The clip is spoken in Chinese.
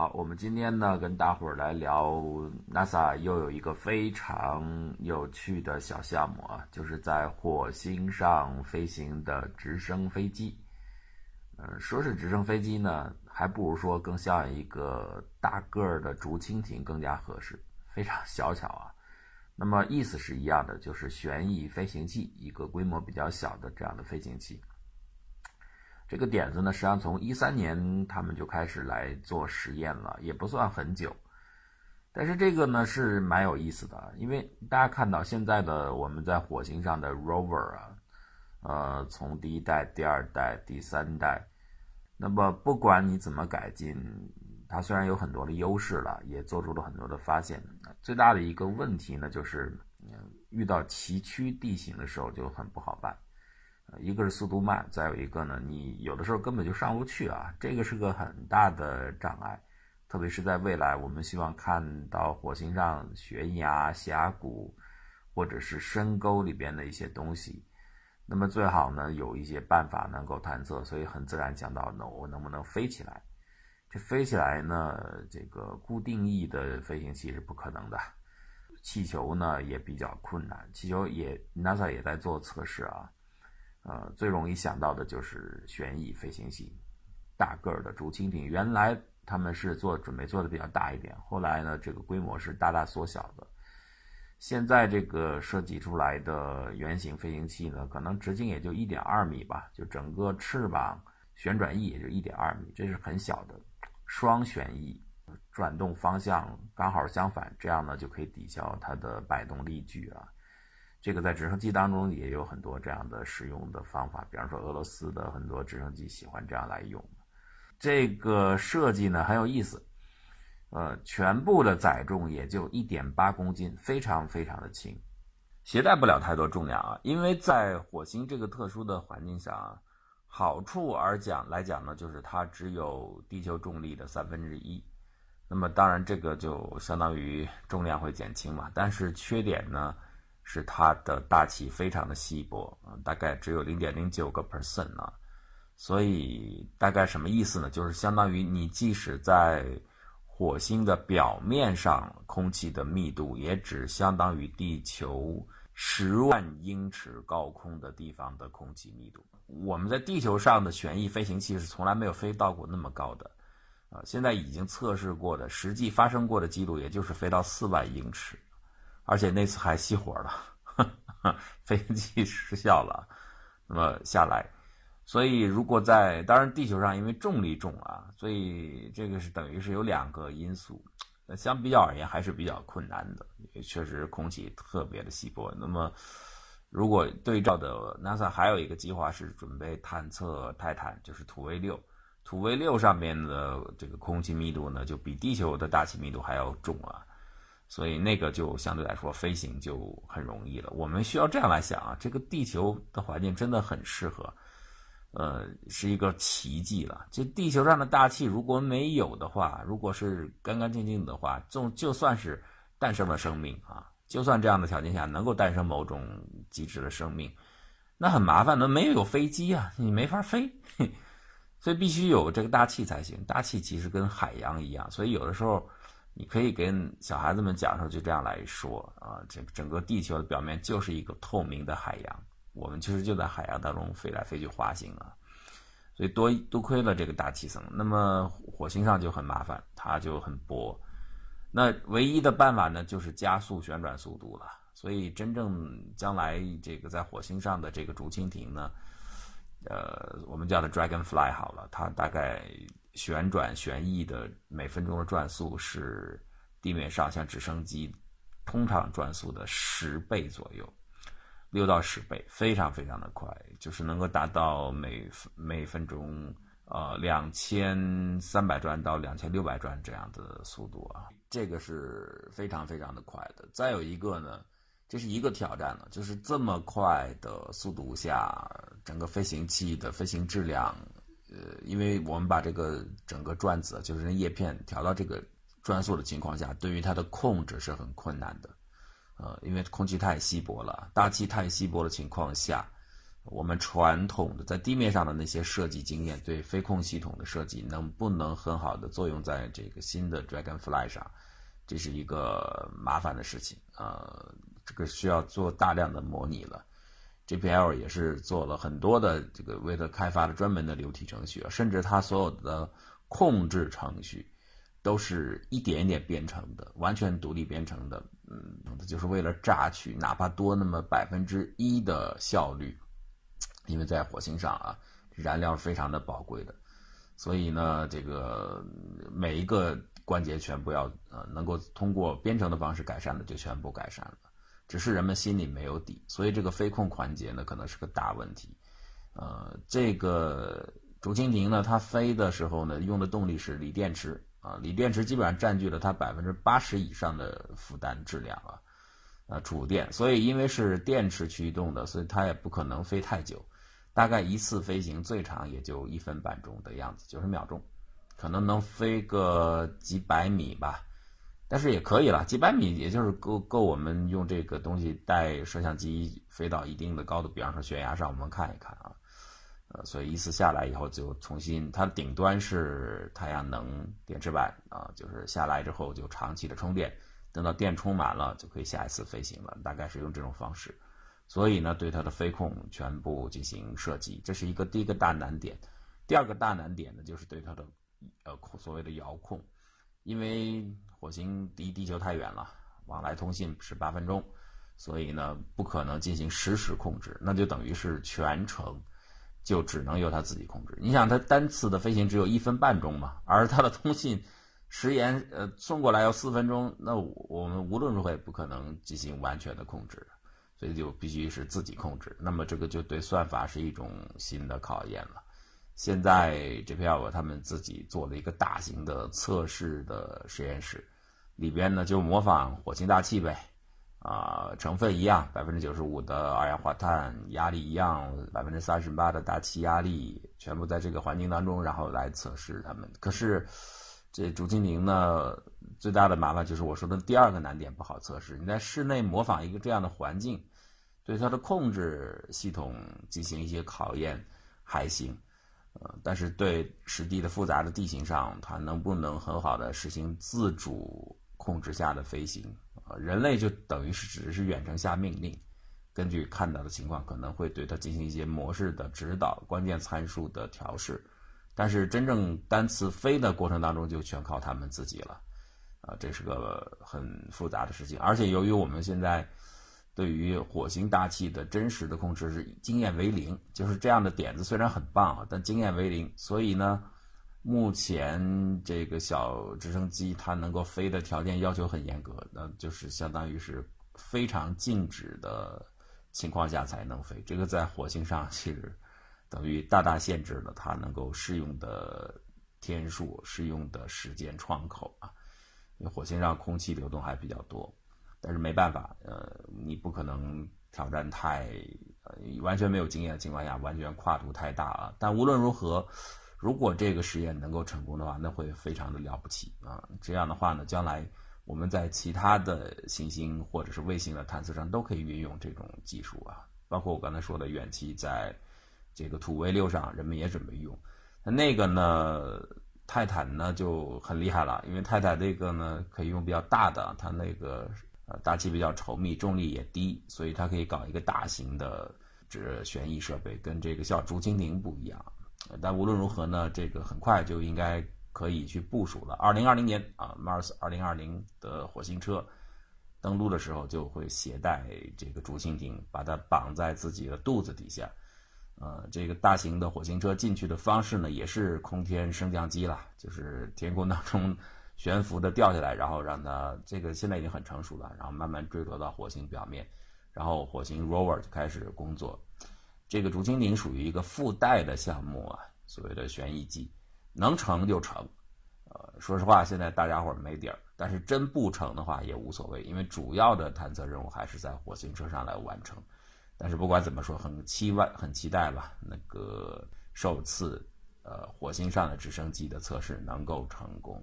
好，我们今天呢跟大伙儿来聊 NASA 又有一个非常有趣的小项目啊，就是在火星上飞行的直升飞机。呃，说是直升飞机呢，还不如说更像一个大个儿的竹蜻蜓更加合适，非常小巧啊。那么意思是一样的，就是旋翼飞行器，一个规模比较小的这样的飞行器。这个点子呢，实际上从一三年他们就开始来做实验了，也不算很久。但是这个呢是蛮有意思的，因为大家看到现在的我们在火星上的 rover 啊，呃，从第一代、第二代、第三代，那么不管你怎么改进，它虽然有很多的优势了，也做出了很多的发现，最大的一个问题呢，就是遇到崎岖地形的时候就很不好办。一个是速度慢，再有一个呢，你有的时候根本就上不去啊，这个是个很大的障碍，特别是在未来，我们希望看到火星上悬崖、峡谷，或者是深沟里边的一些东西，那么最好呢有一些办法能够探测，所以很自然讲到，那我能不能飞起来？这飞起来呢，这个固定翼的飞行器是不可能的，气球呢也比较困难，气球也 NASA 也在做测试啊。呃，最容易想到的就是旋翼飞行器，大个儿的竹蜻蜓。原来他们是做准备做的比较大一点，后来呢，这个规模是大大缩小的。现在这个设计出来的圆形飞行器呢，可能直径也就一点二米吧，就整个翅膀旋转翼也就一点二米，这是很小的。双旋翼，转动方向刚好相反，这样呢就可以抵消它的摆动力矩啊。这个在直升机当中也有很多这样的使用的方法，比方说俄罗斯的很多直升机喜欢这样来用。这个设计呢很有意思，呃，全部的载重也就一点八公斤，非常非常的轻，携带不了太多重量啊。因为在火星这个特殊的环境下啊，好处而讲来讲呢，就是它只有地球重力的三分之一，那么当然这个就相当于重量会减轻嘛。但是缺点呢？是它的大气非常的稀薄啊，大概只有零点零九个 percent 啊，所以大概什么意思呢？就是相当于你即使在火星的表面上，空气的密度也只相当于地球十万英尺高空的地方的空气密度。我们在地球上的旋翼飞行器是从来没有飞到过那么高的啊，现在已经测试过的实际发生过的记录，也就是飞到四万英尺。而且那次还熄火了，飞行器失效了，那么下来，所以如果在当然地球上因为重力重啊，所以这个是等于是有两个因素，相比较而言还是比较困难的，也确实空气特别的稀薄。那么如果对照的 NASA 还有一个计划是准备探测泰坦，就是土卫六，土卫六上面的这个空气密度呢就比地球的大气密度还要重啊。所以那个就相对来说飞行就很容易了。我们需要这样来想啊，这个地球的环境真的很适合，呃，是一个奇迹了。就地球上的大气如果没有的话，如果是干干净净的话，就就算是诞生了生命啊，就算这样的条件下能够诞生某种极致的生命，那很麻烦，那没有飞机啊，你没法飞，所以必须有这个大气才行。大气其实跟海洋一样，所以有的时候。你可以跟小孩子们讲说，就这样来说啊，这整个地球的表面就是一个透明的海洋，我们其实就在海洋当中飞来飞去滑行啊，所以多多亏了这个大气层。那么火星上就很麻烦，它就很薄，那唯一的办法呢，就是加速旋转速度了。所以真正将来这个在火星上的这个竹蜻蜓呢，呃，我们叫它 Dragonfly 好了，它大概。旋转旋翼的每分钟的转速是地面上像直升机通常转速的十倍左右，六到十倍，非常非常的快，就是能够达到每每分钟呃两千三百转到两千六百转这样的速度啊，这个是非常非常的快的。再有一个呢，这是一个挑战呢，就是这么快的速度下，整个飞行器的飞行质量。呃，因为我们把这个整个转子，就是那叶片调到这个转速的情况下，对于它的控制是很困难的，呃，因为空气太稀薄了，大气太稀薄的情况下，我们传统的在地面上的那些设计经验，对飞控系统的设计能不能很好的作用在这个新的 Dragonfly 上，这是一个麻烦的事情呃，这个需要做大量的模拟了。JPL 也是做了很多的这个为它开发的专门的流体程序，甚至它所有的控制程序都是一点一点编程的，完全独立编程的。嗯，就是为了榨取哪怕多那么百分之一的效率。因为在火星上啊，燃料是非常的宝贵的，所以呢，这个每一个关节全部要呃能够通过编程的方式改善的就全部改善了，只是人们心里没有底，所以这个飞控环节呢可能是个大问题。呃，这个竹蜻蜓呢，它飞的时候呢用的动力是锂电池啊，锂电池基本上占据了它百分之八十以上的负担质量啊，啊储电，所以因为是电池驱动的，所以它也不可能飞太久。大概一次飞行最长也就一分半钟的样子，九十秒钟，可能能飞个几百米吧，但是也可以了，几百米也就是够够我们用这个东西带摄像机飞到一定的高度，比方说悬崖上我们看一看啊，呃，所以一次下来以后就重新，它顶端是太阳能电池板啊，就是下来之后就长期的充电，等到电充满了就可以下一次飞行了，大概是用这种方式。所以呢，对它的飞控全部进行设计，这是一个第一个大难点。第二个大难点呢，就是对它的呃所谓的遥控，因为火星离地球太远了，往来通信是八分钟，所以呢不可能进行实时控制，那就等于是全程就只能由它自己控制。你想，它单次的飞行只有一分半钟嘛，而它的通信时延呃送过来要四分钟，那我们无论如何也不可能进行完全的控制。所以就必须是自己控制，那么这个就对算法是一种新的考验了。现在 JPL 他们自己做了一个大型的测试的实验室，里边呢就模仿火星大气呗，啊，成分一样，百分之九十五的二氧化碳，压力一样，百分之三十八的大气压力，全部在这个环境当中，然后来测试它们。可是这竹蜻蜓呢？最大的麻烦就是我说的第二个难点不好测试。你在室内模仿一个这样的环境，对它的控制系统进行一些考验还行，呃，但是对实地的复杂的地形上，它能不能很好的实行自主控制下的飞行？呃，人类就等于是只是远程下命令，根据看到的情况，可能会对它进行一些模式的指导、关键参数的调试，但是真正单次飞的过程当中，就全靠他们自己了。啊，这是个很复杂的事情，而且由于我们现在对于火星大气的真实的控制是经验为零，就是这样的点子虽然很棒啊，但经验为零，所以呢，目前这个小直升机它能够飞的条件要求很严格，那就是相当于是非常静止的情况下才能飞，这个在火星上其实等于大大限制了它能够适用的天数、适用的时间窗口啊。因为火星上空气流动还比较多，但是没办法，呃，你不可能挑战太，呃，完全没有经验的情况下，完全跨度太大啊。但无论如何，如果这个实验能够成功的话，那会非常的了不起啊。这样的话呢，将来我们在其他的行星或者是卫星的探测上都可以运用这种技术啊。包括我刚才说的远期，在这个土卫六上，人们也准备用。那那个呢？泰坦呢就很厉害了，因为泰坦这个呢可以用比较大的，它那个大气比较稠密，重力也低，所以它可以搞一个大型的这旋翼设备，跟这个小竹蜻蜓不一样。但无论如何呢，这个很快就应该可以去部署了。二零二零年啊，Mars 二零二零的火星车登陆的时候就会携带这个竹蜻蜓，把它绑在自己的肚子底下。呃，这个大型的火星车进去的方式呢，也是空天升降机了，就是天空当中悬浮的掉下来，然后让它这个现在已经很成熟了，然后慢慢坠落到火星表面，然后火星 rover 就开始工作。这个竹蜻蜓属于一个附带的项目啊，所谓的旋翼机，能成就成。呃，说实话，现在大家伙没底儿，但是真不成的话也无所谓，因为主要的探测任务还是在火星车上来完成。但是不管怎么说，很期望、很期待吧。那个首次，呃，火星上的直升机的测试能够成功。